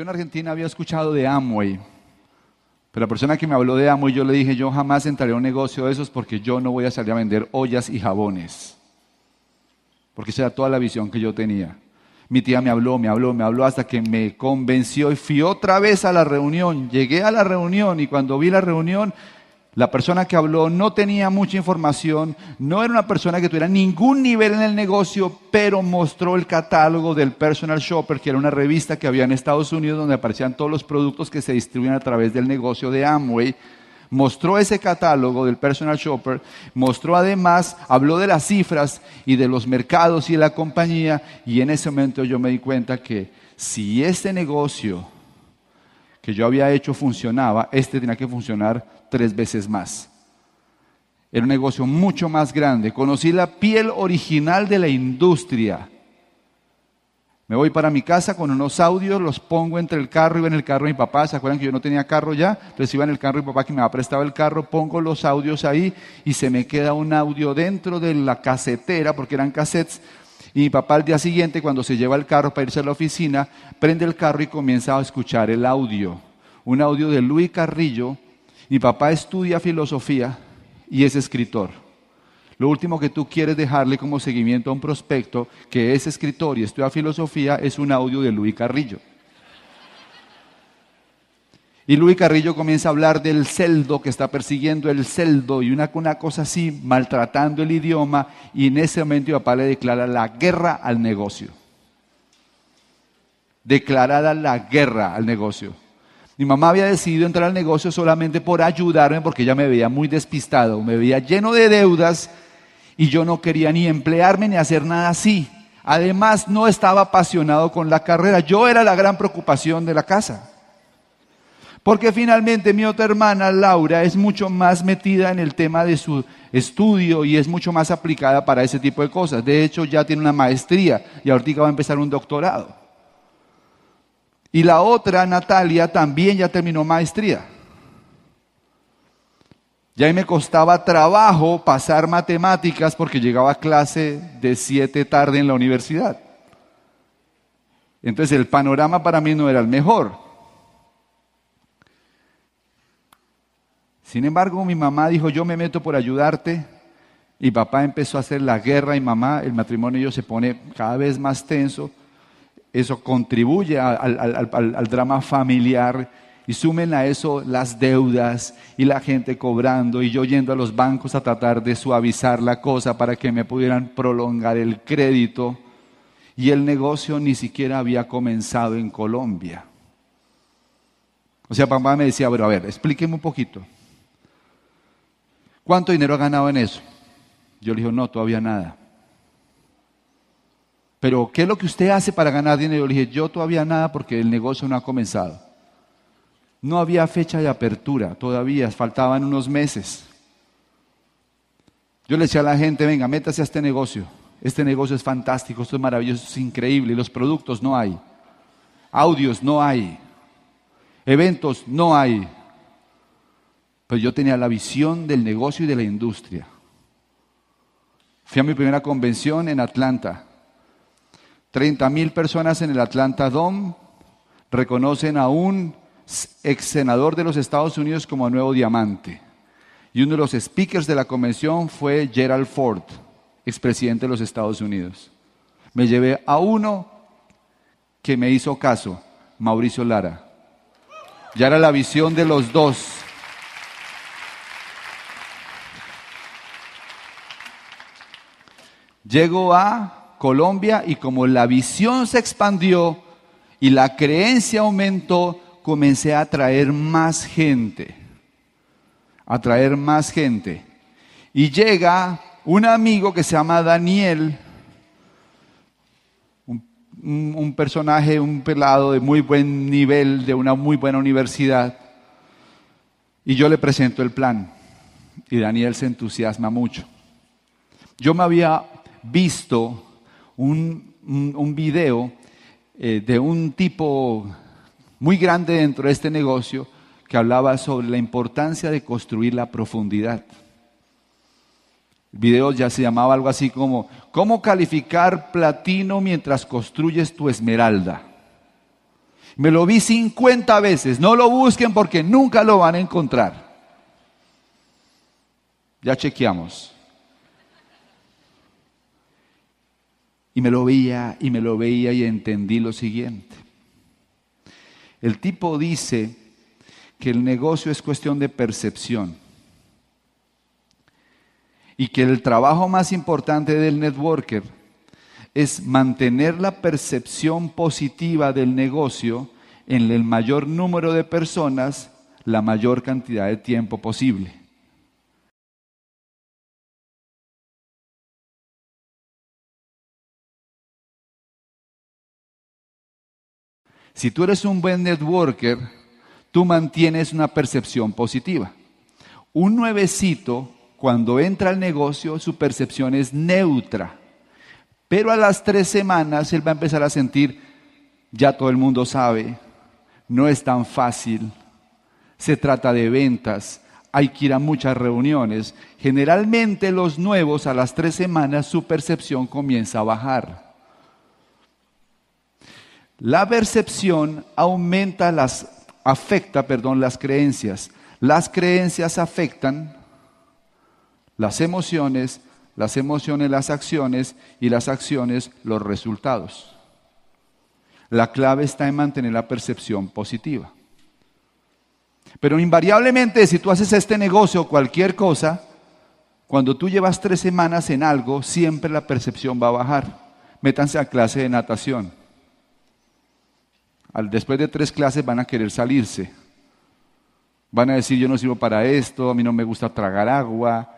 Yo en Argentina había escuchado de Amway, pero la persona que me habló de Amway, yo le dije, yo jamás entraré a un negocio de esos porque yo no voy a salir a vender ollas y jabones. Porque esa era toda la visión que yo tenía. Mi tía me habló, me habló, me habló hasta que me convenció y fui otra vez a la reunión. Llegué a la reunión y cuando vi la reunión, la persona que habló no tenía mucha información, no era una persona que tuviera ningún nivel en el negocio, pero mostró el catálogo del Personal Shopper, que era una revista que había en Estados Unidos donde aparecían todos los productos que se distribuyen a través del negocio de Amway. Mostró ese catálogo del personal shopper, mostró además, habló de las cifras y de los mercados y de la compañía, y en ese momento yo me di cuenta que si este negocio que yo había hecho funcionaba, este tenía que funcionar tres veces más. Era un negocio mucho más grande. Conocí la piel original de la industria me voy para mi casa con unos audios, los pongo entre el carro, iba en el carro de mi papá, ¿se acuerdan que yo no tenía carro ya? Entonces iba en el carro de mi papá que me había prestado el carro, pongo los audios ahí y se me queda un audio dentro de la casetera, porque eran cassettes, y mi papá al día siguiente, cuando se lleva el carro para irse a la oficina, prende el carro y comienza a escuchar el audio. Un audio de Luis Carrillo. Mi papá estudia filosofía y es escritor. Lo último que tú quieres dejarle como seguimiento a un prospecto que es escritor y estudia filosofía es un audio de Luis Carrillo. Y Luis Carrillo comienza a hablar del celdo que está persiguiendo el celdo y una, cosa así, maltratando el idioma, y en ese momento mi papá le declara la guerra al negocio. Declarada la guerra al negocio. Mi mamá había decidido entrar al negocio solamente por ayudarme porque ella me veía muy despistado, me veía lleno de deudas y yo no quería ni emplearme ni hacer nada así. Además, no estaba apasionado con la carrera. Yo era la gran preocupación de la casa. Porque finalmente mi otra hermana, Laura, es mucho más metida en el tema de su estudio y es mucho más aplicada para ese tipo de cosas. De hecho, ya tiene una maestría y ahorita va a empezar un doctorado. Y la otra, Natalia, también ya terminó maestría. Ya me costaba trabajo pasar matemáticas porque llegaba a clase de siete tarde en la universidad. Entonces el panorama para mí no era el mejor. Sin embargo, mi mamá dijo, yo me meto por ayudarte. Y papá empezó a hacer la guerra y mamá, el matrimonio se pone cada vez más tenso. Eso contribuye al, drama familiar y sumen a eso las deudas y la gente cobrando y yo yendo a los bancos a tratar de suavizar la cosa para que me pudieran prolongar el crédito. Y el negocio ni siquiera había comenzado en Colombia. O sea, papá me decía, pero a ver, explíqueme un poquito. ¿Cuánto dinero ha ganado en eso? Yo le dije, no, todavía nada. Pero, ¿qué es lo que usted hace para ganar dinero? Le dije, yo todavía nada porque el negocio no ha comenzado. No había fecha de apertura todavía, faltaban unos meses. Yo le decía a la gente, venga, métase a este negocio. Este negocio es fantástico, esto es maravilloso, es increíble. Los productos no hay. Audios no hay. Eventos no hay. Pero yo tenía la visión del negocio y de la industria. Fui a mi primera convención en Atlanta. 30 mil personas en el Atlanta Dome reconocen a un ex senador de los Estados Unidos como nuevo diamante. Y uno de los speakers de la convención fue Gerald Ford, expresidente de los Estados Unidos. Me llevé a uno que me hizo caso, Mauricio Lara. Ya era la visión de los dos. Llego a Colombia y como la visión se expandió y la creencia aumentó, comencé a traer más gente, a traer más gente. Y llega un amigo que se llama Daniel, un, un, personaje, un pelado de muy buen nivel, de una muy buena universidad, y yo le presento el plan. Y Daniel se entusiasma mucho. Yo me había visto un, un, video eh, de un tipo muy grande dentro de este negocio que hablaba sobre la importancia de construir la profundidad. El video ya se llamaba algo así como, ¿cómo calificar platino mientras construyes tu esmeralda? Me lo vi 50 veces. No lo busquen porque nunca lo van a encontrar. Ya chequeamos. Y me lo veía y me lo veía y entendí lo siguiente. El tipo dice que el negocio es cuestión de percepción y que el trabajo más importante del networker es mantener la percepción positiva del negocio en el mayor número de personas la mayor cantidad de tiempo posible. Si tú eres un buen networker, tú mantienes una percepción positiva. Un nuevecito, cuando entra al negocio, su percepción es neutra. Pero a las tres semanas él va a empezar a sentir, ya todo el mundo sabe, no es tan fácil, se trata de ventas, hay que ir a muchas reuniones. Generalmente los nuevos a las tres semanas su percepción comienza a bajar. La percepción aumenta las, afecta, perdón, las creencias. Las creencias afectan las emociones, las emociones las acciones y las acciones los resultados. La clave está en mantener la percepción positiva. Pero invariablemente, si tú haces este negocio o cualquier cosa, cuando tú llevas tres semanas en algo, siempre la percepción va a bajar. Métanse a clase de natación después de tres clases van a querer salirse. Van a decir, yo no sirvo para esto, a mí no me gusta tragar agua,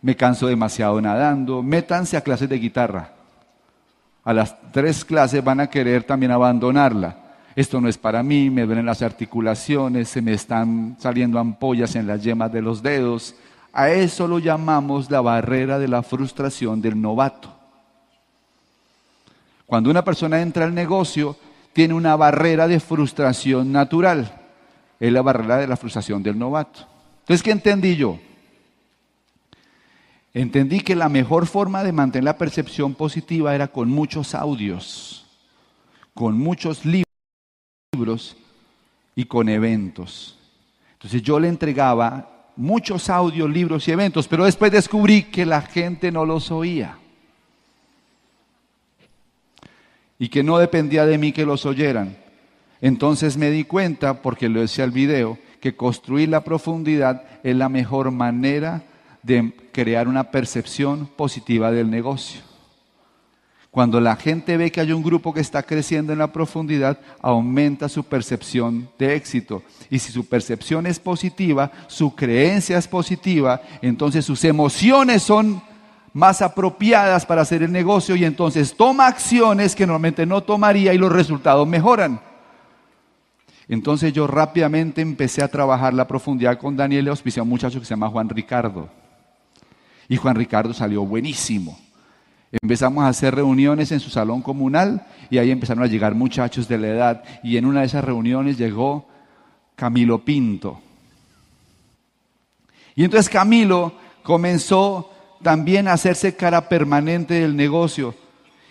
me canso demasiado nadando. Métanse a clases de guitarra. A las tres clases van a querer también abandonarla. Esto no es para mí, me duelen las articulaciones, se me están saliendo ampollas en las yemas de los dedos. A eso lo llamamos la barrera de la frustración del novato. Cuando una persona entra al negocio, tiene una barrera de frustración natural. Es la barrera de la frustración del novato. Entonces, ¿qué entendí yo? Entendí que la mejor forma de mantener la percepción positiva era con muchos audios, con muchos libros y con eventos. Entonces yo le entregaba muchos audios, libros y eventos, pero después descubrí que la gente no los oía. Y que no dependía de mí que los oyeran. Entonces me di cuenta, porque lo decía el video, que construir la profundidad es la mejor manera de crear una percepción positiva del negocio. Cuando la gente ve que hay un grupo que está creciendo en la profundidad, aumenta su percepción de éxito. Y si su percepción es positiva, su creencia es positiva, entonces sus emociones son más apropiadas para hacer el negocio y entonces toma acciones que normalmente no tomaría y los resultados mejoran. Entonces yo rápidamente empecé a trabajar la profundidad con Daniel y auspicié a un muchacho que se llama Juan Ricardo. Y Juan Ricardo salió buenísimo. Empezamos a hacer reuniones en su salón comunal y ahí empezaron a llegar muchachos de la edad. Y en una de esas reuniones llegó Camilo Pinto. Y entonces Camilo comenzó también hacerse cara permanente del negocio.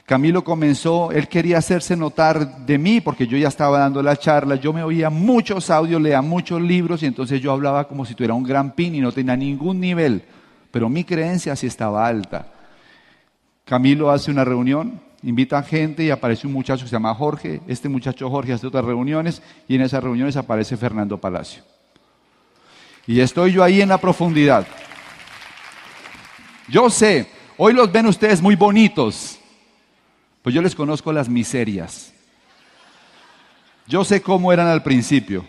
Camilo comenzó, él quería hacerse notar de mí porque yo ya estaba dando la charla, yo me oía muchos audios, leía muchos libros y entonces yo hablaba como si tuviera un gran pin y no tenía ningún nivel, pero mi creencia sí estaba alta. Camilo hace una reunión, invita a gente y aparece un muchacho que se llama Jorge, este muchacho Jorge hace otras reuniones y en esas reuniones aparece Fernando Palacio. Y estoy yo ahí en la profundidad. Yo sé, hoy los ven ustedes muy bonitos, pues yo les conozco las miserias. Yo sé cómo eran al principio,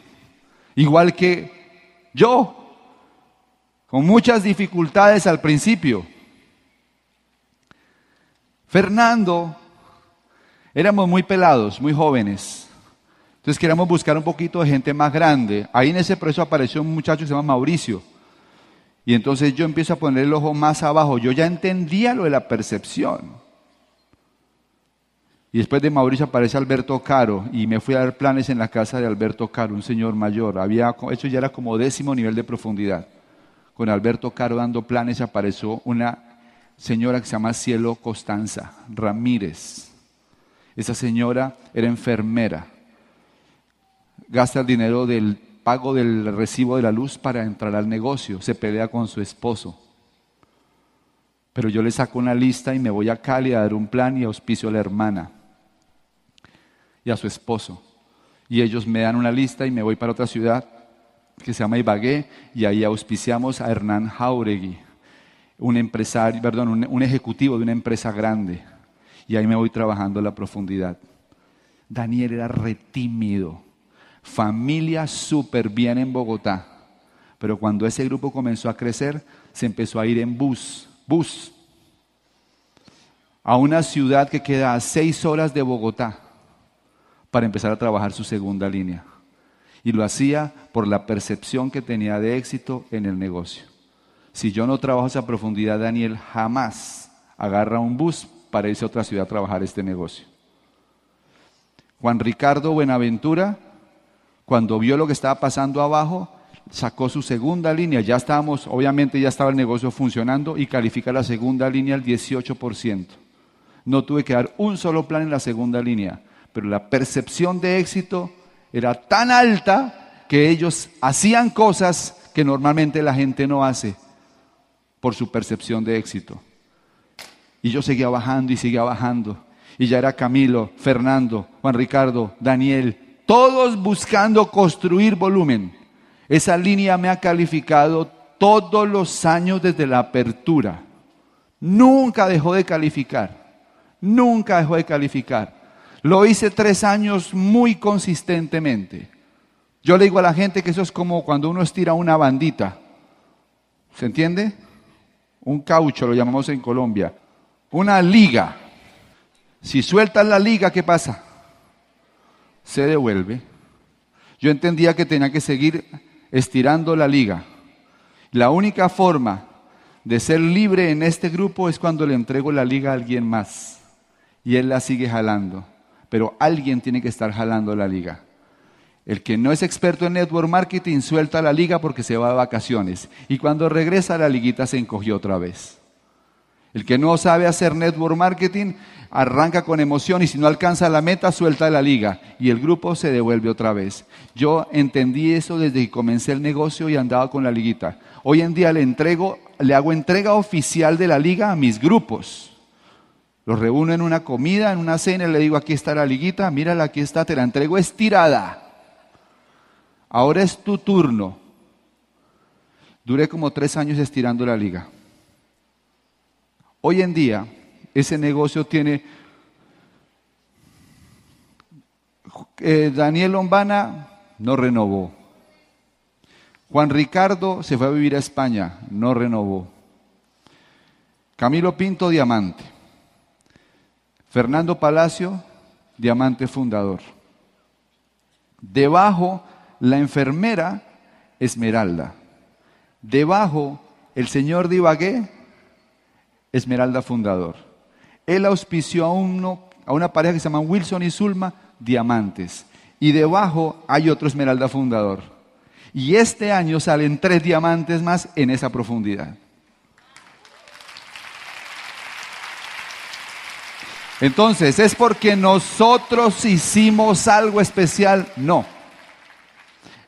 igual que yo, con muchas dificultades al principio. Fernando, éramos muy pelados, muy jóvenes. Entonces queríamos buscar un poquito de gente más grande. Ahí en ese proceso apareció un muchacho que se llama Mauricio. Y entonces yo empiezo a poner el ojo más abajo. Yo ya entendía lo de la percepción. Y después de Mauricio aparece Alberto Caro y me fui a dar planes en la casa de Alberto Caro, un señor mayor. Había, eso ya era como décimo nivel de profundidad. Con Alberto Caro dando planes apareció una señora que se llama Cielo Costanza Ramírez. Esa señora era enfermera. gasta el dinero del pago del recibo de la luz para entrar al negocio, se pelea con su esposo. Pero yo le saco una lista y me voy a Cali a dar un plan y auspicio a la hermana y a su esposo. Y ellos me dan una lista y me voy para otra ciudad que se llama Ibagué y ahí auspiciamos a Hernán Jauregui, un empresario, perdón, un, ejecutivo de una empresa grande. Y ahí me voy trabajando la profundidad. Daniel era retímido, familia súper bien en Bogotá, pero cuando ese grupo comenzó a crecer, se empezó a ir en bus, bus, a una ciudad que queda a seis horas de Bogotá para empezar a trabajar su segunda línea. Y lo hacía por la percepción que tenía de éxito en el negocio. Si yo no trabajo esa profundidad, Daniel jamás agarra un bus para irse a otra ciudad a trabajar este negocio. Juan Ricardo Buenaventura, cuando vio lo que estaba pasando abajo, sacó su segunda línea. Ya estábamos, obviamente ya estaba el negocio funcionando y califica la segunda línea al 18%. No tuve que dar un solo plan en la segunda línea, pero la percepción de éxito era tan alta que ellos hacían cosas que normalmente la gente no hace por su percepción de éxito. Y yo seguía bajando y seguía bajando. Y ya era Camilo, Fernando, Juan Ricardo, Daniel, todos buscando construir volumen. Esa línea me ha calificado todos los años desde la apertura. Nunca dejó de calificar. Nunca dejó de calificar. Lo hice tres años muy consistentemente. Yo le digo a la gente que eso es como cuando uno estira una bandita. ¿Se entiende? Un caucho lo llamamos en Colombia. Una liga. Si sueltas la liga, ¿qué pasa? Se devuelve. Yo entendía que tenía que seguir estirando la liga. La única forma de ser libre en este grupo es cuando le entrego la liga a alguien más y él la sigue jalando. Pero alguien tiene que estar jalando la liga. El que no es experto en network marketing suelta la liga porque se va de vacaciones y cuando regresa la liguita se encogió otra vez. El que no sabe hacer network marketing arranca con emoción y si no alcanza la meta suelta la liga y el grupo se devuelve otra vez. Yo entendí eso desde que comencé el negocio y andaba con la liguita. Hoy en día le entrego, le hago entrega oficial de la liga a mis grupos. Los reúno en una comida, en una cena y le digo, aquí está la liguita, mírala, aquí está, te la entrego estirada. Ahora es tu turno. Duré como tres años estirando la liga. Hoy en día, ese negocio tiene... Eh, Daniel Lombana no renovó. Juan Ricardo se fue a vivir a España, no renovó. Camilo Pinto, diamante. Fernando Palacio, diamante fundador. Debajo, la enfermera, Esmeralda. Debajo, el señor Divagué, Esmeralda Fundador. Él auspició a, uno, a una pareja que se llama Wilson y Zulma, diamantes. Y debajo hay otro Esmeralda Fundador. Y este año salen tres diamantes más en esa profundidad. Entonces, ¿es porque nosotros hicimos algo especial? No.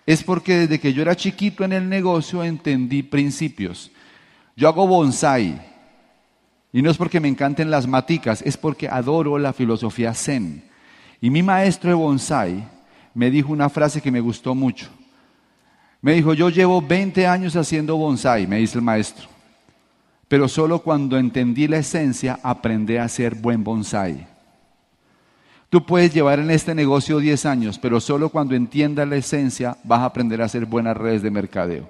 Es porque desde que yo era chiquito en el negocio entendí principios. Yo hago bonsai. Y no es porque me encanten las maticas, es porque adoro la filosofía zen. Y mi maestro de bonsai me dijo una frase que me gustó mucho. Me dijo, yo llevo 20 años haciendo bonsai, me dice el maestro. Pero solo cuando entendí la esencia aprendí a hacer buen bonsai. Tú puedes llevar en este negocio 10 años, pero solo cuando entiendas la esencia vas a aprender a hacer buenas redes de mercadeo.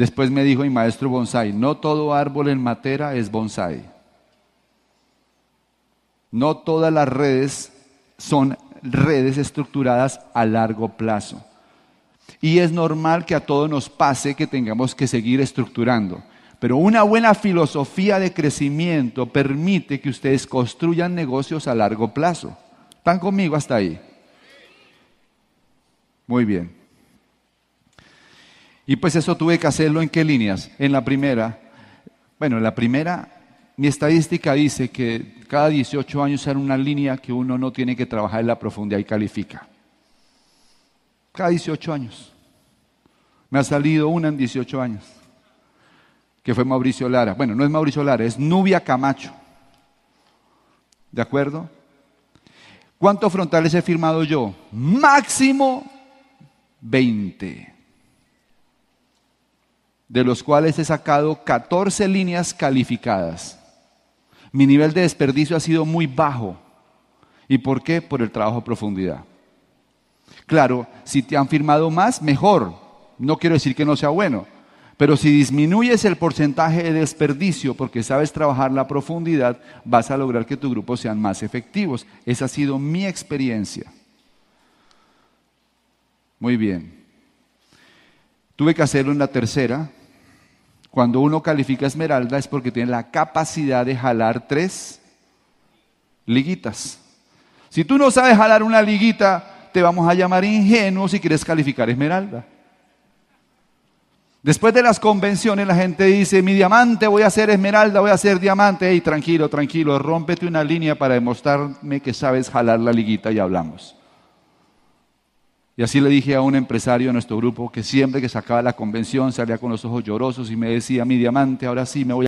Después me dijo mi maestro bonsai, no todo árbol en matera es bonsai. No todas las redes son redes estructuradas a largo plazo. Y es normal que a todos nos pase que tengamos que seguir estructurando. Pero una buena filosofía de crecimiento permite que ustedes construyan negocios a largo plazo. ¿Están conmigo hasta ahí? Muy bien. Y pues eso tuve que hacerlo en qué líneas? En la primera, bueno, en la primera, mi estadística dice que cada 18 años era una línea que uno no tiene que trabajar en la profundidad y califica. cada 18 años. Me ha salido una en 18 años, que fue Mauricio Lara. Bueno, no es Mauricio Lara, es Nubia Camacho. ¿De acuerdo? ¿Cuántos frontales he firmado yo? Máximo 20. De los cuales he sacado 14 líneas calificadas. Mi nivel de desperdicio ha sido muy bajo. ¿Y por qué? Por el trabajo a profundidad. Claro, si te han firmado más, mejor. No quiero decir que no sea bueno. Pero si disminuyes el porcentaje de desperdicio porque sabes trabajar la profundidad, vas a lograr que tu grupo sean más efectivos. Esa ha sido mi experiencia. Muy bien. Tuve que hacerlo en la tercera. Cuando uno califica esmeralda es porque tiene la capacidad de jalar tres liguitas. Si tú no sabes jalar una liguita, te vamos a llamar ingenuo si quieres calificar esmeralda. Después de las convenciones la gente dice, mi diamante voy a hacer esmeralda, voy a hacer diamante. Y tranquilo, tranquilo, rómpete una línea para demostrarme que sabes jalar la liguita y hablamos. Y así le dije a un empresario de nuestro grupo que siempre que sacaba la convención salía con los ojos llorosos y me decía, mi diamante, ahora sí me voy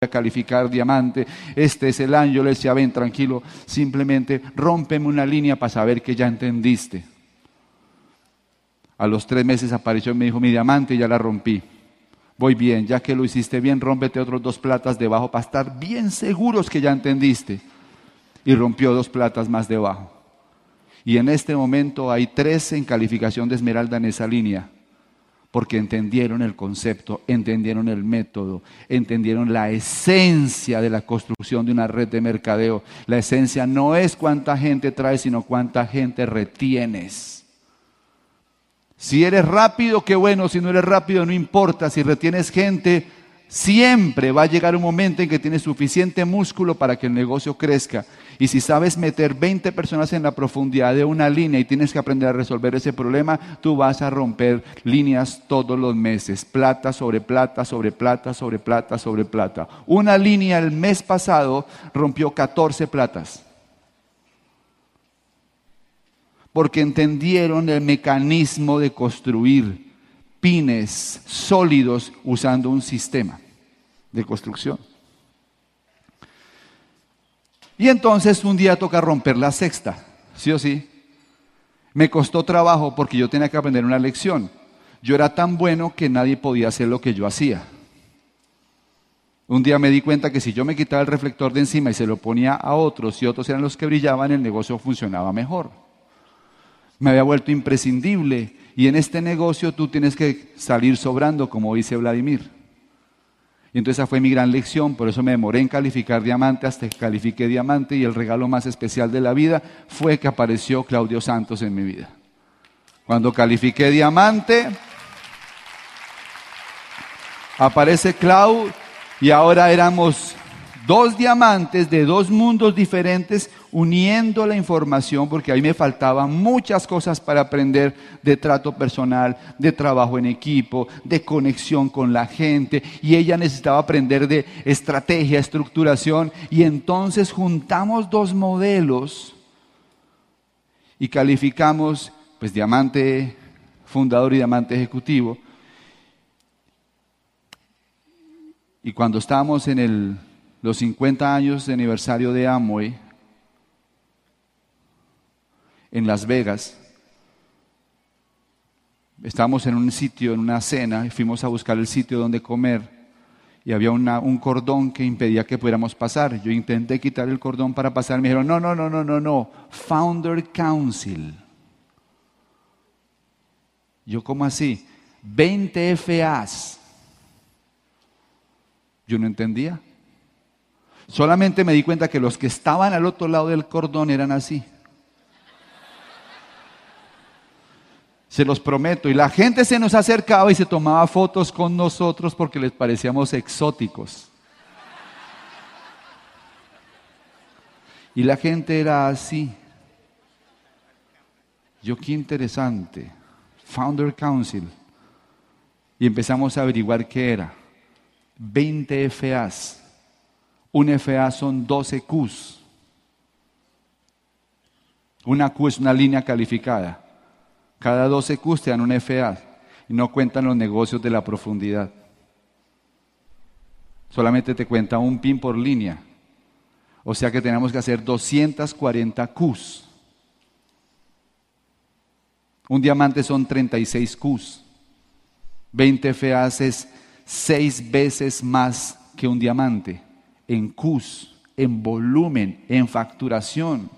a calificar diamante, este es el año, le decía, ven tranquilo, simplemente rómpeme una línea para saber que ya entendiste. A los tres meses apareció y me dijo, mi diamante ya la rompí. Voy bien, ya que lo hiciste bien, rómpete otros dos platas debajo para estar bien seguros que ya entendiste. Y rompió dos platas más debajo. Y en este momento hay tres en calificación de esmeralda en esa línea porque entendieron el concepto, entendieron el método, entendieron la esencia de la construcción de una red de mercadeo. La esencia no es cuánta gente traes, sino cuánta gente retienes. Si eres rápido, qué bueno, si no eres rápido, no importa, si retienes gente, Siempre va a llegar un momento en que tienes suficiente músculo para que el negocio crezca. Y si sabes meter 20 personas en la profundidad de una línea y tienes que aprender a resolver ese problema, tú vas a romper líneas todos los meses. Plata sobre plata, sobre plata, sobre plata, sobre plata. Una línea el mes pasado rompió 14 platas. Porque entendieron el mecanismo de construir pines sólidos usando un sistema de construcción. Y entonces un día toca romper la sexta, sí o sí. Me costó trabajo porque yo tenía que aprender una lección. Yo era tan bueno que nadie podía hacer lo que yo hacía. Un día me di cuenta que si yo me quitaba el reflector de encima y se lo ponía a otros y otros eran los que brillaban, el negocio funcionaba mejor. Me había vuelto imprescindible y en este negocio tú tienes que salir sobrando, como dice Vladimir. Y entonces esa fue mi gran lección, por eso me demoré en calificar diamante hasta que califiqué diamante y el regalo más especial de la vida fue que apareció Claudio Santos en mi vida. Cuando califiqué diamante, aparece Claudio y ahora éramos dos diamantes de dos mundos diferentes uniendo la información, porque ahí me faltaban muchas cosas para aprender de trato personal, de trabajo en equipo, de conexión con la gente, y ella necesitaba aprender de estrategia, estructuración, y entonces juntamos dos modelos y calificamos, pues, diamante fundador y diamante ejecutivo. Y cuando estábamos en el los 50 años de aniversario de Amway en Las Vegas. Estábamos en un sitio, en una cena, y fuimos a buscar el sitio donde comer y había un cordón que impedía que pudiéramos pasar. Yo intenté quitar el cordón para pasar, me dijeron, no, no, no, no, no, no, Founder Council. Yo, ¿cómo así? 20 FAs. Yo no entendía. Solamente me di cuenta que los que estaban al otro lado del cordón eran así. Se los prometo. Y la gente se nos acercaba y se tomaba fotos con nosotros porque les parecíamos exóticos. Y la gente era así. Yo qué interesante. Founder Council. Y empezamos a averiguar qué era. 20 FAs. Un FA son 12 Qs. Una Q es una línea calificada. Cada 12 Qs te dan una FA y no cuentan los negocios de la profundidad. Solamente te cuenta un pin por línea. O sea que tenemos que hacer 240 Qs. Un diamante son 36 Qs. 20 FAs es 6 veces más que un diamante en Qs, en volumen, en facturación.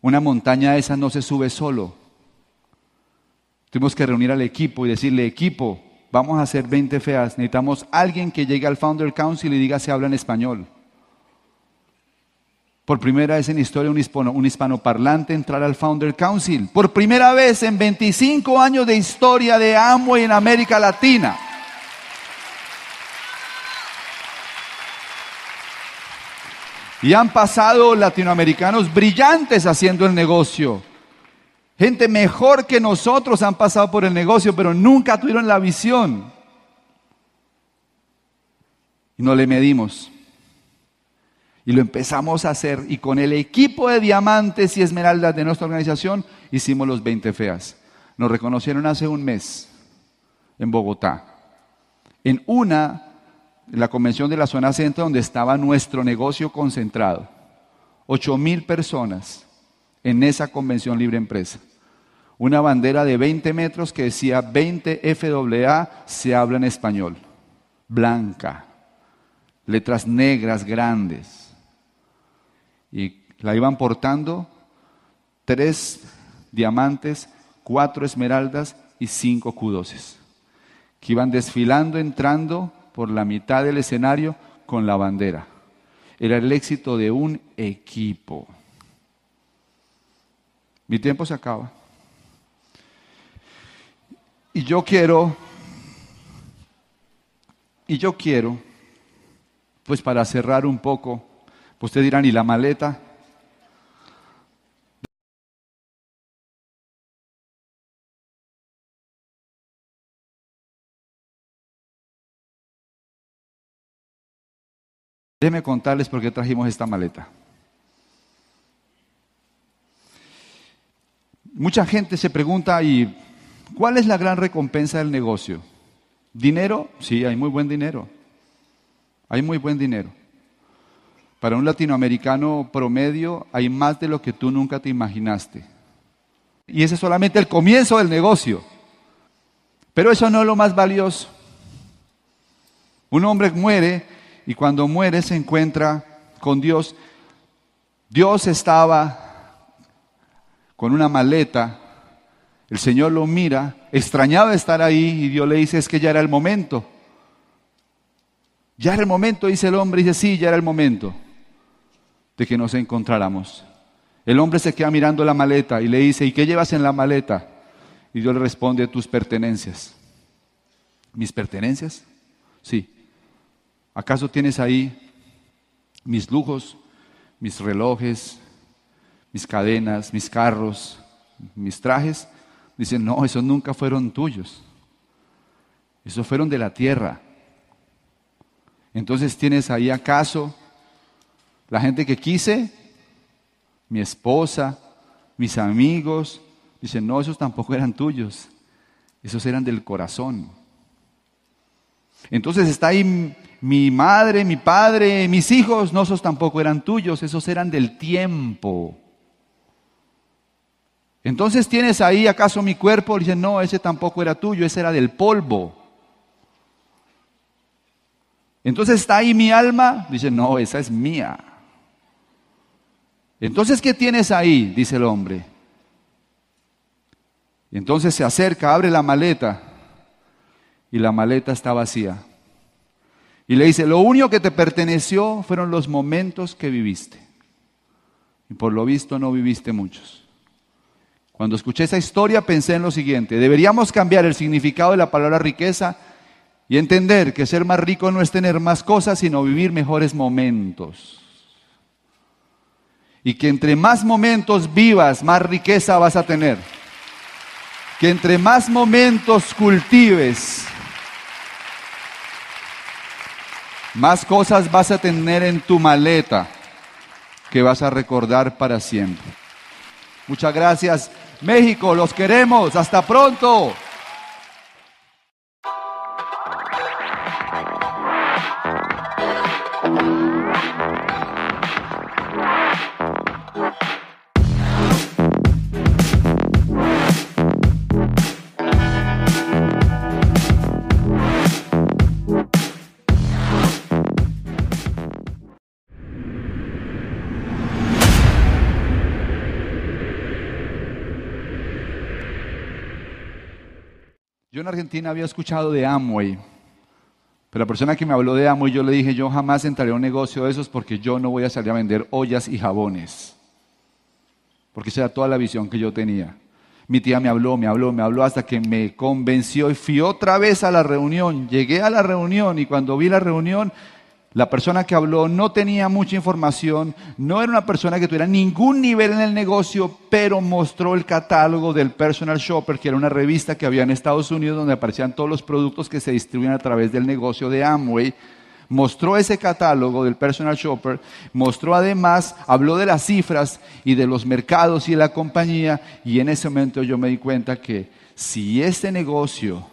Una montaña de esas no se sube solo. Tuvimos que reunir al equipo y decirle, equipo, vamos a hacer 20 feas. Necesitamos alguien que llegue al Founder Council y diga si habla en español. Por primera vez en historia, un, hispano, un hispanoparlante entrar al Founder Council. Por primera vez en 25 años de historia de Amway en América Latina. Y han pasado latinoamericanos brillantes haciendo el negocio. Gente mejor que nosotros han pasado por el negocio, pero nunca tuvieron la visión. Y no le medimos. Y lo empezamos a hacer. Y con el equipo de diamantes y esmeraldas de nuestra organización hicimos los 20 feas. Nos reconocieron hace un mes en Bogotá. En una la convención de la zona centro donde estaba nuestro negocio concentrado. Ocho mil personas en esa convención libre empresa. Una bandera de 20 metros que decía 20 FAA se habla en español. Blanca. Letras negras grandes. Y la iban portando tres diamantes, cuatro esmeraldas y cinco cudoses. Que iban desfilando, entrando por la mitad del escenario con la bandera. Era el éxito de un equipo. Mi tiempo se acaba. Y yo quiero, y yo quiero, pues para cerrar un poco, pues ustedes dirán, ¿y la maleta? Déjenme contarles por qué trajimos esta maleta. Mucha gente se pregunta, ¿y cuál es la gran recompensa del negocio? ¿Dinero? Sí, hay muy buen dinero. Hay muy buen dinero. Para un latinoamericano promedio hay más de lo que tú nunca te imaginaste. Y ese es solamente el comienzo del negocio. Pero eso no es lo más valioso. Un hombre muere y cuando muere se encuentra con Dios. Dios estaba con una maleta, el Señor lo mira, extrañado de estar ahí y Dios le dice es que ya era el momento. Ya era el momento, dice el hombre, dice sí, ya era el momento de que nos encontráramos. El hombre se queda mirando la maleta y le dice, ¿y qué llevas en la maleta? Y Dios le responde, tus pertenencias. ¿Mis pertenencias? Sí. ¿Acaso tienes ahí mis lujos, mis relojes, mis cadenas, mis carros, mis trajes? Dicen, no, esos nunca fueron tuyos. Esos fueron de la tierra. Entonces tienes ahí acaso la gente que quise, mi esposa, mis amigos. Dicen, no, esos tampoco eran tuyos. Esos eran del corazón. Entonces está ahí mi madre, mi padre, mis hijos, no, esos tampoco eran tuyos, esos eran del tiempo. Entonces tienes ahí acaso mi cuerpo, dicen, no, ese tampoco era tuyo, ese era del polvo. Entonces está ahí mi alma, dice, no, esa es mía. Entonces, ¿qué tienes ahí? Dice el hombre. Entonces se acerca, abre la maleta y la maleta está vacía. Y le dice, lo único que te perteneció fueron los momentos que viviste. Y por lo visto no viviste muchos. Cuando escuché esa historia pensé en lo siguiente, deberíamos cambiar el significado de la palabra riqueza y entender que ser más rico no es tener más cosas, sino vivir mejores momentos. Y que entre más momentos vivas, más riqueza vas a tener. Que entre más momentos cultives, Más cosas vas a tener en tu maleta. que vas a recordar para siempre. Muchas gracias. México, los queremos. Hasta pronto. Yo en Argentina había escuchado de Amway, pero la persona que me habló de Amway, yo le dije, yo jamás entraré a un negocio de esos porque yo no voy a salir a vender ollas y jabones. Porque esa era toda la visión que yo tenía. Mi tía me habló, me habló, me habló hasta que me convenció y fui otra vez a la reunión. Llegué a la reunión y cuando vi la reunión la persona que habló no tenía mucha información, no era una persona que tuviera ningún nivel en el negocio, pero mostró el catálogo del Personal Shopper, que era una revista que había en Estados Unidos donde aparecían todos los productos que se distribuyen a través del negocio de Amway. Mostró ese catálogo del Personal Shopper, mostró además, habló de las cifras y de los mercados y de la compañía, y en ese momento yo me di cuenta que si este negocio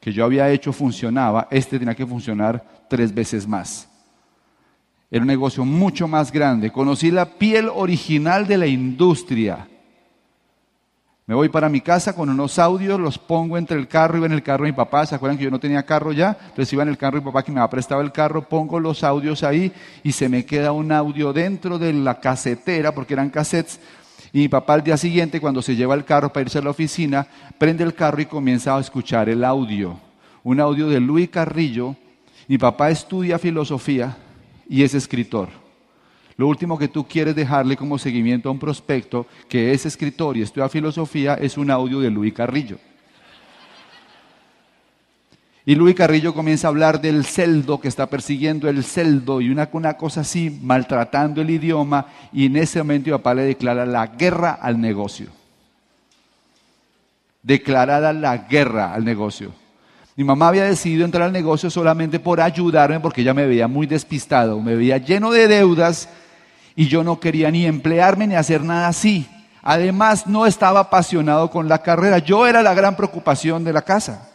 que yo había hecho funcionaba, este tenía que funcionar tres veces más. Era un negocio mucho más grande. Conocí la piel original de la industria. Me voy para mi casa con unos audios, los pongo entre el carro, iba en el carro de mi papá, ¿se acuerdan que yo no tenía carro ya? Entonces iba en el carro de mi papá que me había prestado el carro, pongo los audios ahí y se me queda un audio dentro de la casetera, porque eran cassettes, y mi papá al día siguiente, cuando se lleva el carro para irse a la oficina, prende el carro y comienza a escuchar el audio. Un audio de Luis Carrillo, mi papá estudia filosofía y es escritor. Lo último que tú quieres dejarle como seguimiento a un prospecto que es escritor y estudia filosofía es un audio de Luis Carrillo. Y Luis Carrillo comienza a hablar del celdo que está persiguiendo el celdo y una, una cosa así, maltratando el idioma. Y en ese momento mi papá le declara la guerra al negocio. Declarada la guerra al negocio. Mi mamá había decidido entrar al negocio solamente por ayudarme porque ella me veía muy despistado, me veía lleno de deudas y yo no quería ni emplearme ni hacer nada así. Además, no estaba apasionado con la carrera. Yo era la gran preocupación de la casa.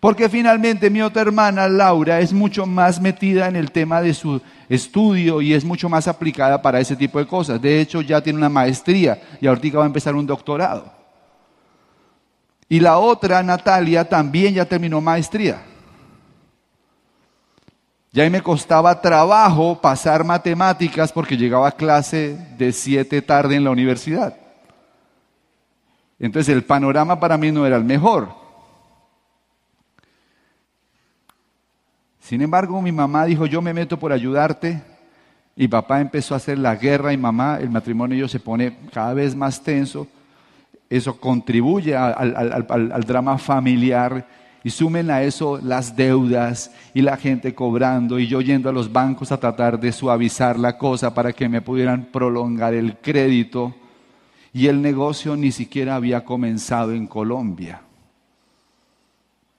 Porque finalmente mi otra hermana, Laura, es mucho más metida en el tema de su estudio y es mucho más aplicada para ese tipo de cosas. De hecho, ya tiene una maestría y ahorita va a empezar un doctorado. Y la otra, Natalia, también ya terminó maestría. Ya me costaba trabajo pasar matemáticas porque llegaba a clase de siete tarde en la universidad. Entonces el panorama para mí no era el mejor. Sin embargo, mi mamá dijo, yo me meto por ayudarte. Y papá empezó a hacer la guerra y mamá, el matrimonio se pone cada vez más tenso eso contribuye al, drama familiar y sumen a eso las deudas y la gente cobrando y yo yendo a los bancos a tratar de suavizar la cosa para que me pudieran prolongar el crédito y el negocio ni siquiera había comenzado en Colombia.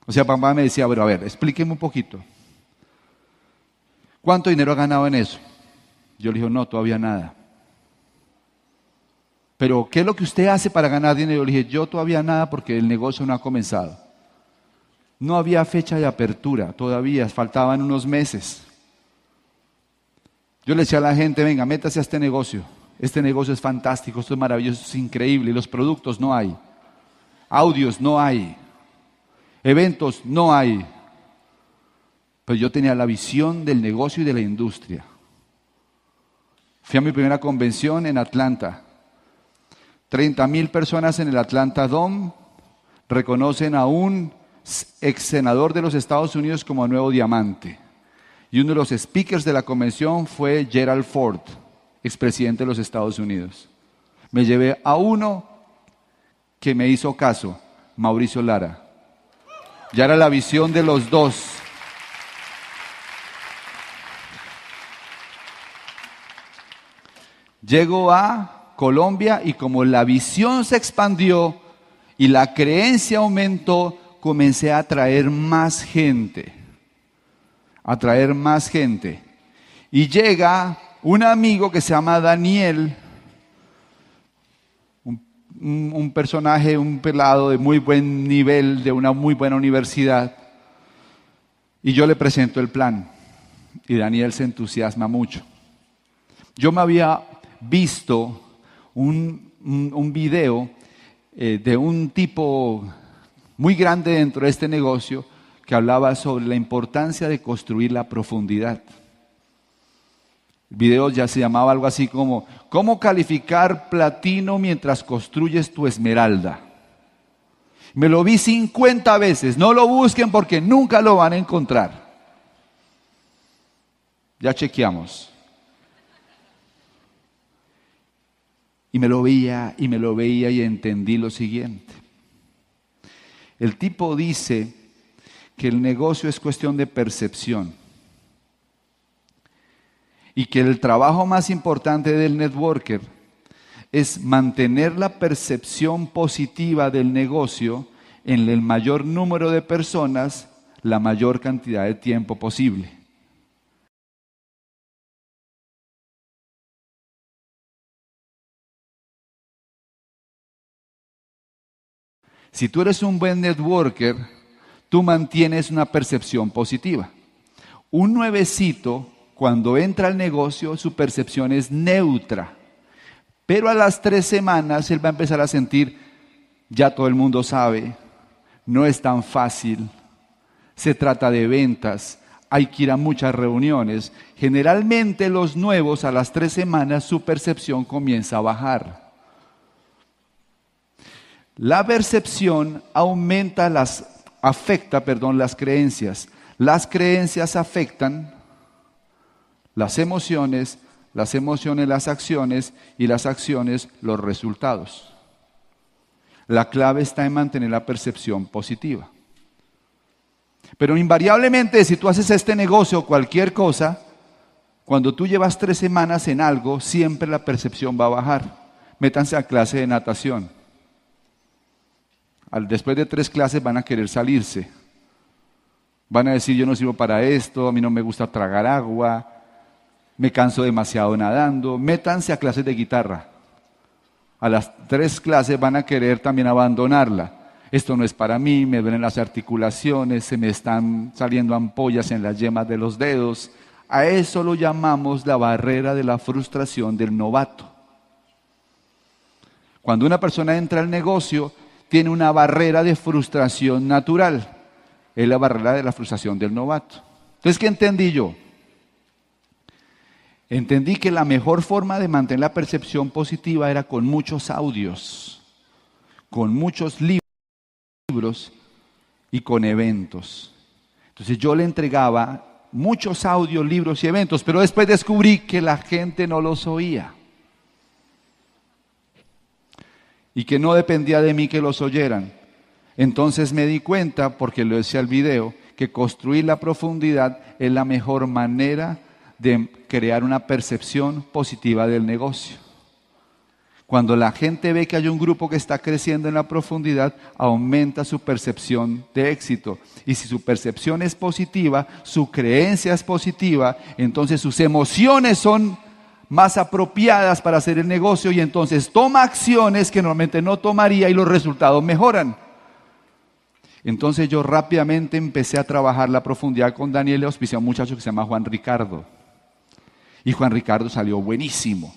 O sea, papá me decía, bueno, a ver, explíqueme un poquito. ¿Cuánto dinero ha ganado en eso? Yo le dije, no, todavía nada. Pero, ¿qué es lo que usted hace para ganar dinero? Le dije, yo todavía nada porque el negocio no ha comenzado. No había fecha de apertura todavía, faltaban unos meses. Yo le decía a la gente, venga, métase a este negocio. Este negocio es fantástico, esto es maravilloso, es increíble. Los productos no hay. Audios no hay. Eventos no hay. Pero yo tenía la visión del negocio y de la industria. Fui a mi primera convención en Atlanta 30 mil personas en el Atlanta Dome reconocen a un ex senador de los Estados Unidos como nuevo diamante. Y uno de los speakers de la convención fue Gerald Ford, expresidente de los Estados Unidos. Me llevé a uno que me hizo caso, Mauricio Lara. Ya era la visión de los dos. Llego a Colombia y como la visión se expandió y la creencia aumentó, comencé a atraer más gente, a traer más gente. Y llega un amigo que se llama Daniel, un, un personaje, un pelado de muy buen nivel, de una muy buena universidad, y yo le presento el plan. Y Daniel se entusiasma mucho. Yo me había visto un, un, video eh, de un tipo muy grande dentro de este negocio que hablaba sobre la importancia de construir la profundidad. El video ya se llamaba algo así como, ¿cómo calificar platino mientras construyes tu esmeralda? Me lo vi 50 veces, no lo busquen porque nunca lo van a encontrar. Ya chequeamos. Y me lo veía y me lo veía y entendí lo siguiente. El tipo dice que el negocio es cuestión de percepción y que el trabajo más importante del networker es mantener la percepción positiva del negocio en el mayor número de personas la mayor cantidad de tiempo posible. Si tú eres un buen networker, tú mantienes una percepción positiva. Un nuevecito, cuando entra al negocio, su percepción es neutra. Pero a las tres semanas él va a empezar a sentir, ya todo el mundo sabe, no es tan fácil, se trata de ventas, hay que ir a muchas reuniones. Generalmente los nuevos a las tres semanas su percepción comienza a bajar. La percepción aumenta las, afecta, perdón, las creencias. Las creencias afectan las emociones, las emociones las acciones y las acciones los resultados. La clave está en mantener la percepción positiva. Pero invariablemente, si tú haces este negocio o cualquier cosa, cuando tú llevas tres semanas en algo, siempre la percepción va a bajar. Métanse a clase de natación después de tres clases van a querer salirse. Van a decir, yo no sirvo para esto, a mí no me gusta tragar agua, me canso demasiado nadando. Métanse a clases de guitarra. A las tres clases van a querer también abandonarla. Esto no es para mí, me duelen las articulaciones, se me están saliendo ampollas en las yemas de los dedos. A eso lo llamamos la barrera de la frustración del novato. Cuando una persona entra al negocio, tiene una barrera de frustración natural. Es la barrera de la frustración del novato. Entonces, ¿qué entendí yo? Entendí que la mejor forma de mantener la percepción positiva era con muchos audios, con muchos libros y con eventos. Entonces yo le entregaba muchos audios, libros y eventos, pero después descubrí que la gente no los oía. Y que no dependía de mí que los oyeran. Entonces me di cuenta, porque lo decía el video, que construir la profundidad es la mejor manera de crear una percepción positiva del negocio. Cuando la gente ve que hay un grupo que está creciendo en la profundidad, aumenta su percepción de éxito. Y si su percepción es positiva, su creencia es positiva, entonces sus emociones son más apropiadas para hacer el negocio y entonces toma acciones que normalmente no tomaría y los resultados mejoran. Entonces yo rápidamente empecé a trabajar la profundidad con Daniel y auspicié a un muchacho que se llama Juan Ricardo. Y Juan Ricardo salió buenísimo.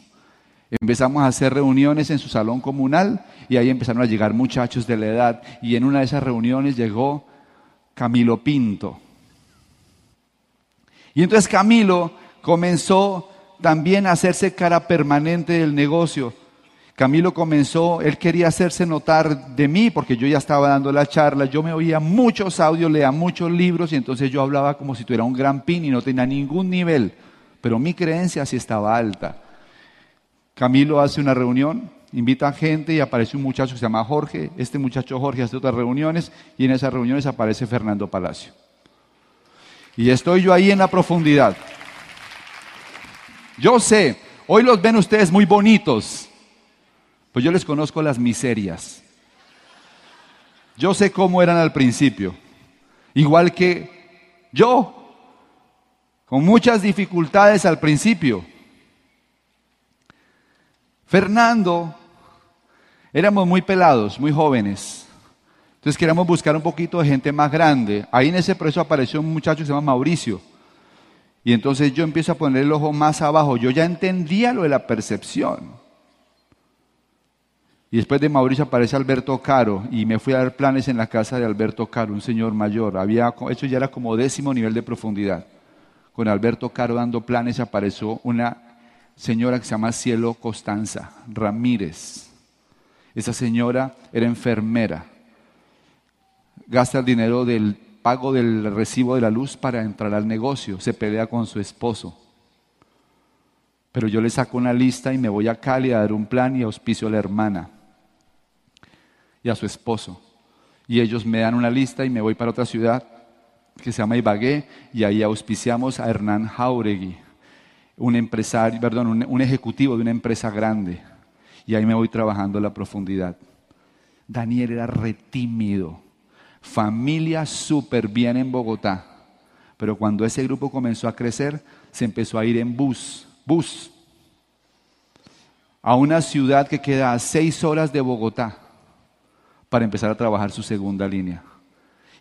Empezamos a hacer reuniones en su salón comunal y ahí empezaron a llegar muchachos de la edad. Y en una de esas reuniones llegó Camilo Pinto. Y entonces Camilo comenzó también hacerse cara permanente del negocio. Camilo comenzó, él quería hacerse notar de mí porque yo ya estaba dando la charla, yo me oía muchos audios, leía muchos libros y entonces yo hablaba como si tuviera un gran pin y no tenía ningún nivel, pero mi creencia sí estaba alta. Camilo hace una reunión, invita a gente y aparece un muchacho que se llama Jorge, este muchacho Jorge hace otras reuniones y en esas reuniones aparece Fernando Palacio. Y estoy yo ahí en la profundidad. Yo sé, hoy los ven ustedes muy bonitos, pues yo les conozco las miserias. Yo sé cómo eran al principio, igual que yo, con muchas dificultades al principio, Fernando, éramos muy pelados, muy jóvenes. Entonces queríamos buscar un poquito de gente más grande. Ahí en ese proceso apareció un muchacho que se llama Mauricio. Y entonces yo empiezo a poner el ojo más abajo. Yo ya entendía lo de la percepción. Y después de Mauricio aparece Alberto Caro y me fui a dar planes en la casa de Alberto Caro, un señor mayor. Había, eso ya era como décimo nivel de profundidad. Con Alberto Caro dando planes apareció una señora que se llama Cielo Costanza Ramírez. Esa señora era enfermera. Gasta el dinero del pago del recibo de la luz para entrar al negocio. Se pelea con su esposo. Pero yo le saco una lista y me voy a Cali a dar un plan y auspicio a la hermana y a su esposo. Y ellos me dan una lista y me voy para otra ciudad que se llama Ibagué y ahí auspiciamos a Hernán Jauregui, un empresario, perdón, un, ejecutivo de una empresa grande. Y ahí me voy trabajando la profundidad. Daniel era retímido, familia súper bien en Bogotá, pero cuando ese grupo comenzó a crecer, se empezó a ir en bus, bus, a una ciudad que queda a seis horas de Bogotá para empezar a trabajar su segunda línea.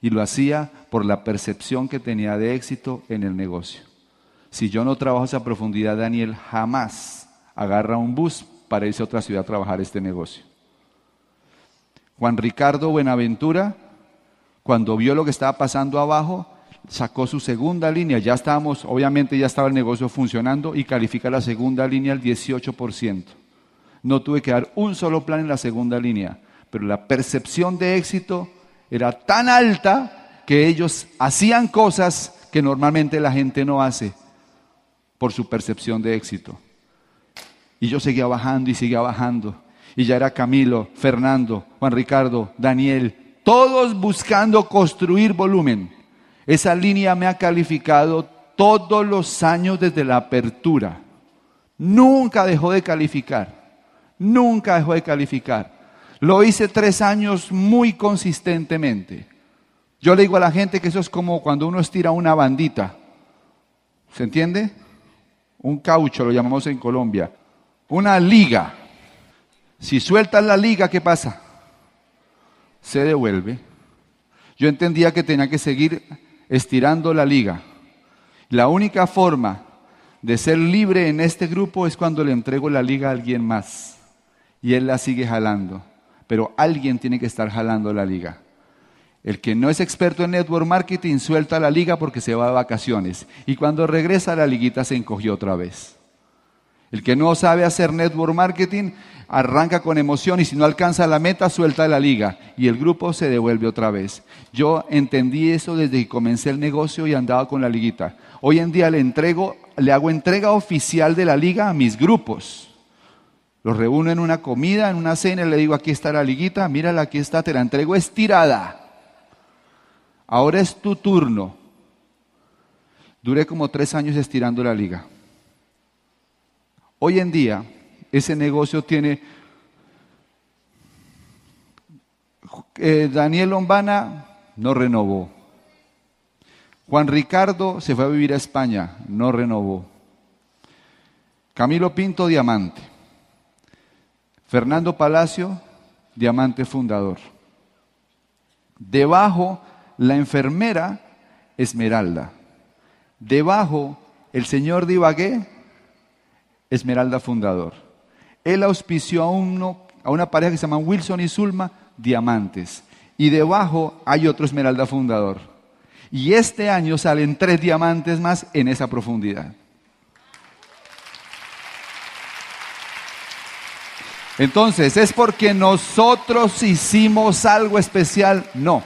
Y lo hacía por la percepción que tenía de éxito en el negocio. Si yo no trabajo esa profundidad, Daniel jamás agarra un bus para irse a otra ciudad a trabajar este negocio. Juan Ricardo Buenaventura, cuando vio lo que estaba pasando abajo, sacó su segunda línea. Ya estábamos, obviamente ya estaba el negocio funcionando y califica la segunda línea al 18%. No tuve que dar un solo plan en la segunda línea pero la percepción de éxito era tan alta que ellos hacían cosas que normalmente la gente no hace por su percepción de éxito. Y yo seguía bajando y seguía bajando. Y ya era Camilo, Fernando, Juan Ricardo, Daniel, todos buscando construir volumen. Esa línea me ha calificado todos los años desde la apertura. Nunca dejó de calificar. Nunca dejó de calificar. Lo hice tres años muy consistentemente. Yo le digo a la gente que eso es como cuando uno estira una bandita. ¿Se entiende? Un caucho lo llamamos en Colombia. Una liga. Si sueltas la liga, ¿qué pasa? Se devuelve. Yo entendía que tenía que seguir estirando la liga. La única forma de ser libre en este grupo es cuando le entrego la liga a alguien más y él la sigue jalando pero alguien tiene que estar jalando la liga. El que no es experto en network marketing suelta la liga porque se va de vacaciones y cuando regresa la liguita se encogió otra vez. El que no sabe hacer network marketing arranca con emoción y si no alcanza la meta suelta la liga y el grupo se devuelve otra vez. Yo entendí eso desde que comencé el negocio y andaba con la liguita. Hoy en día le entrego, le hago entrega oficial de la liga a mis grupos. Los reúno en una comida, en una cena, y le digo, aquí está la liguita, mírala, aquí está, te la entrego estirada. Ahora es tu turno. Duré como tres años estirando la liga. Hoy en día, ese negocio tiene... Eh, Daniel Lombana no renovó. Juan Ricardo se fue a vivir a España, no renovó. Camilo Pinto, diamante. Fernando Palacio, diamante fundador. Debajo, la enfermera Esmeralda. Debajo, el señor Divagué, Esmeralda fundador. Él auspició a, uno, a una pareja que se llama Wilson y Zulma, diamantes. Y debajo hay otro Esmeralda fundador. Y este año salen tres diamantes más en esa profundidad. Entonces, ¿es porque nosotros hicimos algo especial? No.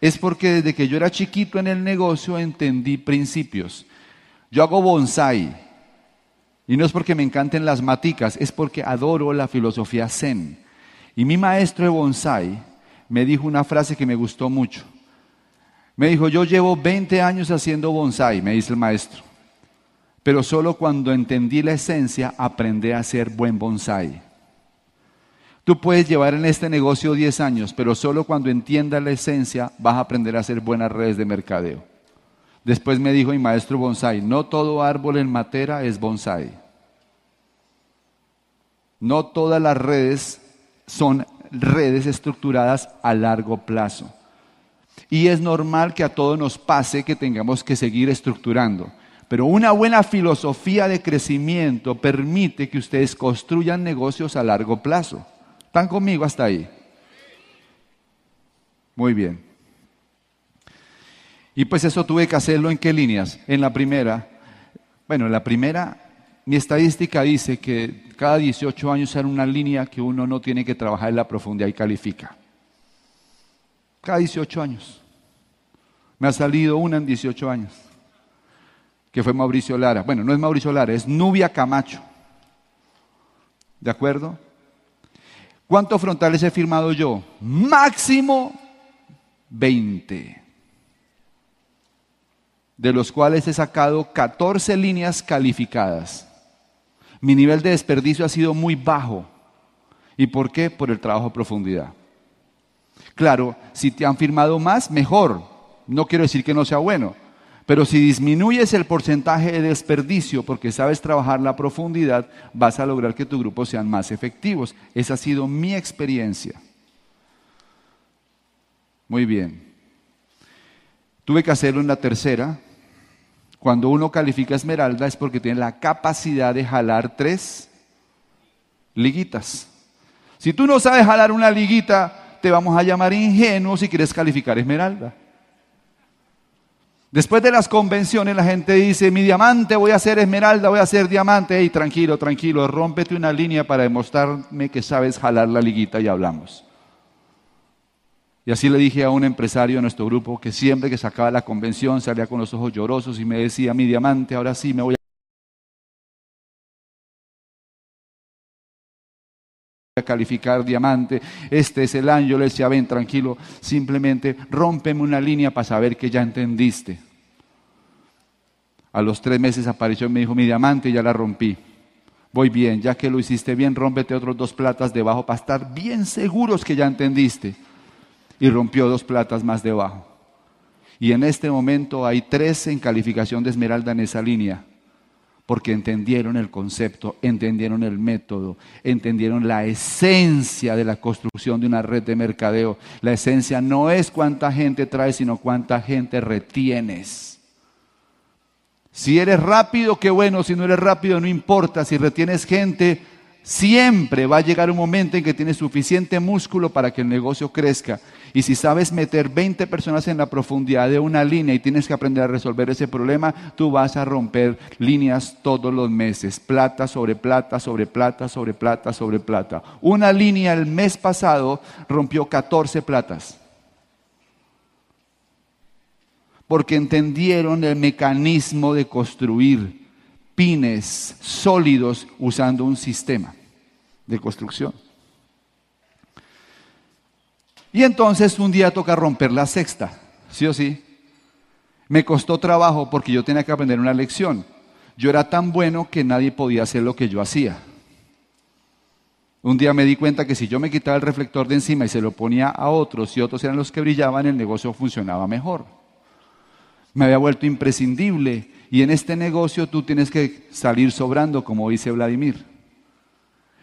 Es porque desde que yo era chiquito en el negocio entendí principios. Yo hago bonsai. Y no es porque me encanten las maticas, es porque adoro la filosofía zen. Y mi maestro de bonsai me dijo una frase que me gustó mucho. Me dijo, yo llevo 20 años haciendo bonsai, me dice el maestro pero solo cuando entendí la esencia aprendí a hacer buen bonsai. Tú puedes llevar en este negocio 10 años, pero solo cuando entiendas la esencia vas a aprender a hacer buenas redes de mercadeo. Después me dijo mi maestro bonsai, no todo árbol en matera es bonsai. No todas las redes son redes estructuradas a largo plazo. Y es normal que a todos nos pase que tengamos que seguir estructurando. Pero una buena filosofía de crecimiento permite que ustedes construyan negocios a largo plazo. ¿Están conmigo hasta ahí? Muy bien. Y pues eso tuve que hacerlo en qué líneas? En la primera. Bueno, en la primera, mi estadística dice que cada 18 años era una línea que uno no tiene que trabajar en la profundidad y califica. Cada 18 años. Me ha salido una en 18 años que fue Mauricio Lara. Bueno, no es Mauricio Lara, es Nubia Camacho. ¿De acuerdo? ¿Cuántos frontales he firmado yo? Máximo 20. De los cuales he sacado 14 líneas calificadas. Mi nivel de desperdicio ha sido muy bajo. ¿Y por qué? Por el trabajo a profundidad. Claro, si te han firmado más, mejor. No quiero decir que no sea bueno pero si disminuyes el porcentaje de desperdicio porque sabes trabajar la profundidad, vas a lograr que tu grupo sean más efectivos. Esa ha sido mi experiencia. Muy bien. Tuve que hacerlo en la tercera. Cuando uno califica esmeralda es porque tiene la capacidad de jalar tres liguitas. Si tú no sabes jalar una liguita, te vamos a llamar ingenuo si quieres calificar esmeralda. Después de las convenciones la gente dice, mi diamante voy a hacer esmeralda, voy a hacer diamante. Ey, tranquilo, tranquilo, rómpete una línea para demostrarme que sabes jalar la liguita y hablamos. Y así le dije a un empresario de nuestro grupo que siempre que sacaba la convención salía con los ojos llorosos y me decía, mi diamante, ahora sí me voy a calificar diamante, este es el año, le decía, ven tranquilo, simplemente rómpeme una línea para saber que ya entendiste. A los tres meses apareció y me dijo, mi diamante ya la rompí. Voy bien, ya que lo hiciste bien, rómpete otros dos platas debajo para estar bien seguros que ya entendiste. Y rompió dos platas más debajo. Y en este momento hay tres en calificación de esmeralda en esa línea porque entendieron el concepto, entendieron el método, entendieron la esencia de la construcción de una red de mercadeo. La esencia no es cuánta gente traes, sino cuánta gente retienes. Si eres rápido, qué bueno, si no eres rápido, no importa, si retienes gente, Siempre va a llegar un momento en que tienes suficiente músculo para que el negocio crezca. Y si sabes meter 20 personas en la profundidad de una línea y tienes que aprender a resolver ese problema, tú vas a romper líneas todos los meses. Plata sobre plata, sobre plata, sobre plata, sobre plata. Una línea el mes pasado rompió 14 platas. Porque entendieron el mecanismo de construir pines sólidos usando un sistema de construcción. Y entonces un día toca romper la sexta, sí o sí. Me costó trabajo porque yo tenía que aprender una lección. Yo era tan bueno que nadie podía hacer lo que yo hacía. Un día me di cuenta que si yo me quitaba el reflector de encima y se lo ponía a otros y otros eran los que brillaban, el negocio funcionaba mejor. Me había vuelto imprescindible y en este negocio tú tienes que salir sobrando, como dice Vladimir.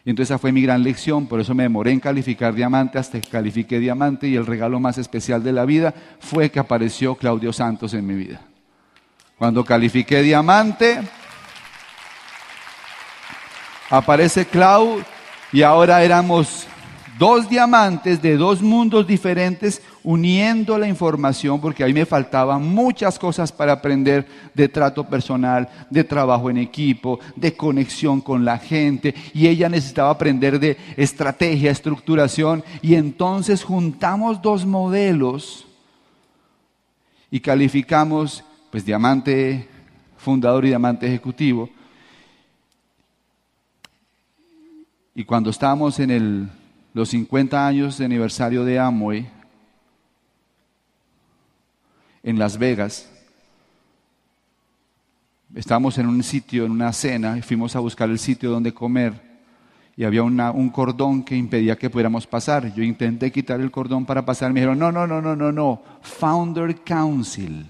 Y entonces esa fue mi gran lección, por eso me demoré en calificar diamante hasta que califiqué diamante y el regalo más especial de la vida fue que apareció Claudio Santos en mi vida. Cuando califiqué diamante, aparece Clau y ahora éramos dos diamantes de dos mundos diferentes uniendo la información, porque ahí me faltaban muchas cosas para aprender de trato personal, de trabajo en equipo, de conexión con la gente, y ella necesitaba aprender de estrategia, estructuración, y entonces juntamos dos modelos y calificamos, pues, diamante fundador y diamante ejecutivo. Y cuando estábamos en los 50 años de aniversario de Amway, en Las Vegas. Estábamos en un sitio, en una cena, y fuimos a buscar el sitio donde comer y había un cordón que impedía que pudiéramos pasar. Yo intenté quitar el cordón para pasar, me dijeron, no, no, no, no, no, no, Founder Council.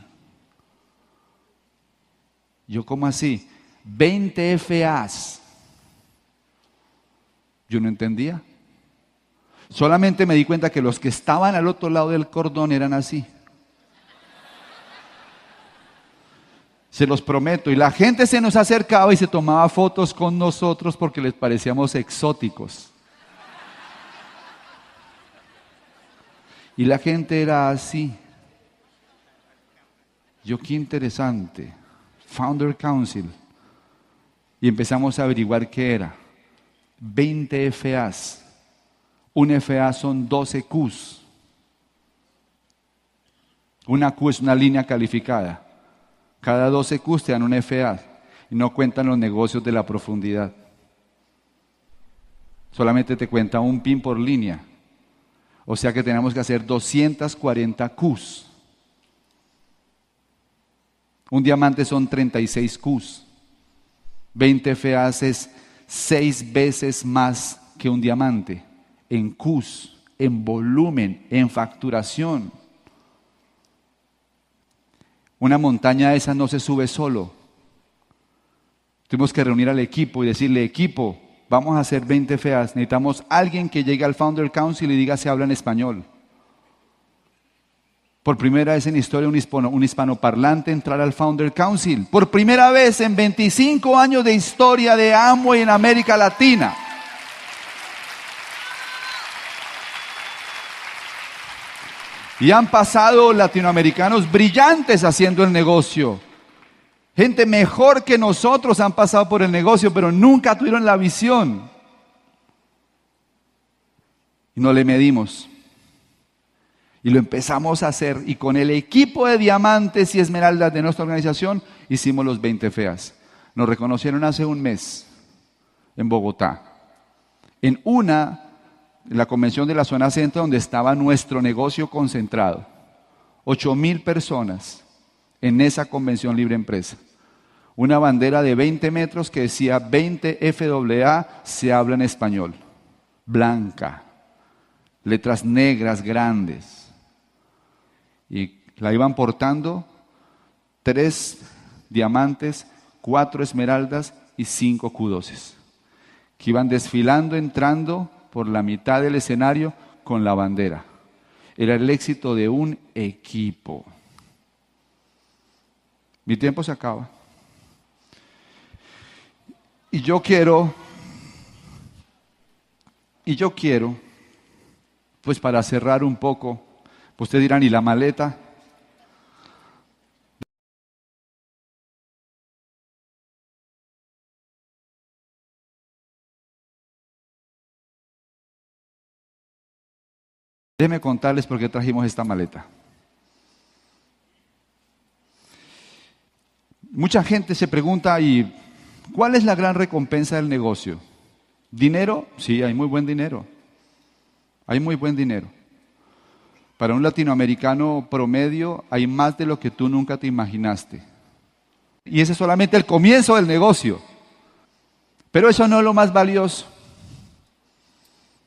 Yo, ¿cómo así? 20 FAs. Yo no entendía. Solamente me di cuenta que los que estaban al otro lado del cordón eran así. Se los prometo. Y la gente se nos acercaba y se tomaba fotos con nosotros porque les parecíamos exóticos. Y la gente era así. Yo qué interesante. Founder Council. Y empezamos a averiguar qué era. 20 FAs. Un FA son 12 Qs. Una Q es una línea calificada. Cada 12 Qs te dan un FA y no cuentan los negocios de la profundidad. Solamente te cuenta un pin por línea. O sea que tenemos que hacer 240 Qs. Un diamante son 36 Qs. 20 FAs es 6 veces más que un diamante en Qs, en volumen, en facturación. Una montaña de esas no se sube solo. Tuvimos que reunir al equipo y decirle, equipo, vamos a hacer 20 feas. Necesitamos alguien que llegue al Founder Council y diga si habla en español. Por primera vez en historia un, hispano, un hispanoparlante entrar al Founder Council. Por primera vez en 25 años de historia de Amway en América Latina. Y han pasado latinoamericanos brillantes haciendo el negocio. Gente mejor que nosotros han pasado por el negocio, pero nunca tuvieron la visión. Y no le medimos. Y lo empezamos a hacer. Y con el equipo de diamantes y esmeraldas de nuestra organización hicimos los 20 feas. Nos reconocieron hace un mes en Bogotá. En una la convención de la zona centro donde estaba nuestro negocio concentrado. Ocho mil personas en esa convención libre empresa. Una bandera de 20 metros que decía 20 FAA se habla en español. Blanca. Letras negras grandes. Y la iban portando tres diamantes, cuatro esmeraldas y cinco cudoses. Que iban desfilando, entrando por la mitad del escenario con la bandera. Era el éxito de un equipo. Mi tiempo se acaba. Y yo quiero, y yo quiero, pues para cerrar un poco, pues ustedes dirán, ¿y la maleta? Déjenme contarles por qué trajimos esta maleta. Mucha gente se pregunta, ¿y cuál es la gran recompensa del negocio? ¿Dinero? Sí, hay muy buen dinero. Hay muy buen dinero. Para un latinoamericano promedio hay más de lo que tú nunca te imaginaste. Y ese es solamente el comienzo del negocio. Pero eso no es lo más valioso.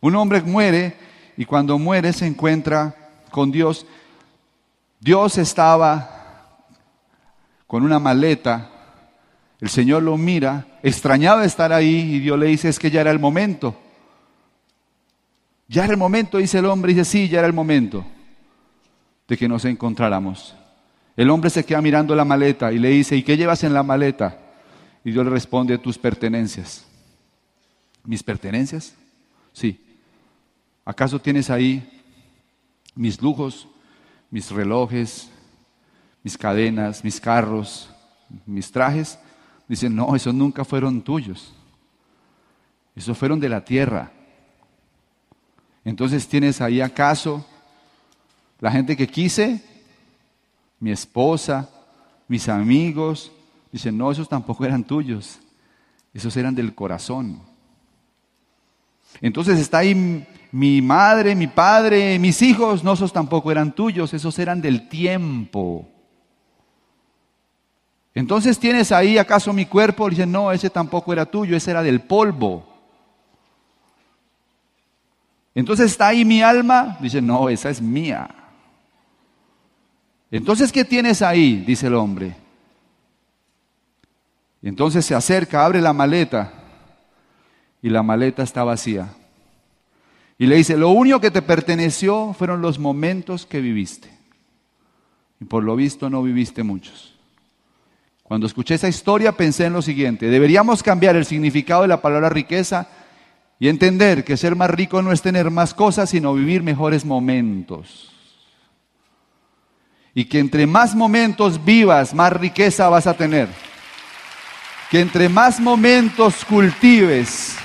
Un hombre muere y cuando muere se encuentra con Dios. Dios estaba con una maleta, el Señor lo mira, extrañado de estar ahí y Dios le dice es que ya era el momento. Ya era el momento, dice el hombre, dice sí, ya era el momento de que nos encontráramos. El hombre se queda mirando la maleta y le dice, ¿y qué llevas en la maleta? Y Dios le responde, tus pertenencias. ¿Mis pertenencias? Sí. ¿Acaso tienes ahí mis lujos, mis relojes, mis cadenas, mis carros, mis trajes? Dicen, no, esos nunca fueron tuyos. Esos fueron de la tierra. Entonces tienes ahí acaso la gente que quise, mi esposa, mis amigos. Dicen, no, esos tampoco eran tuyos. Esos eran del corazón. Entonces está ahí mi madre, mi padre, mis hijos, no, esos tampoco eran tuyos, esos eran del tiempo. Entonces tienes ahí acaso mi cuerpo, dicen, no, ese tampoco era tuyo, ese era del polvo. Entonces está ahí mi alma, dice, no, esa es mía. Entonces, ¿qué tienes ahí? Dice el hombre. Entonces se acerca, abre la maleta y la maleta está vacía. Y le dice, lo único que te perteneció fueron los momentos que viviste. Y por lo visto no viviste muchos. Cuando escuché esa historia pensé en lo siguiente, deberíamos cambiar el significado de la palabra riqueza y entender que ser más rico no es tener más cosas, sino vivir mejores momentos. Y que entre más momentos vivas, más riqueza vas a tener. Que entre más momentos cultives,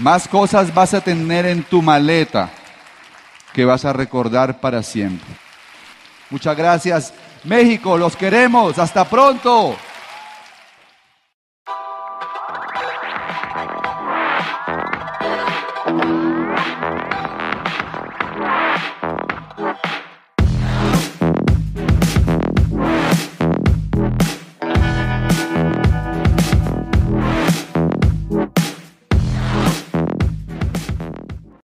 más cosas vas a tener en tu maleta que vas a recordar para siempre. Muchas gracias. México, los queremos. Hasta pronto.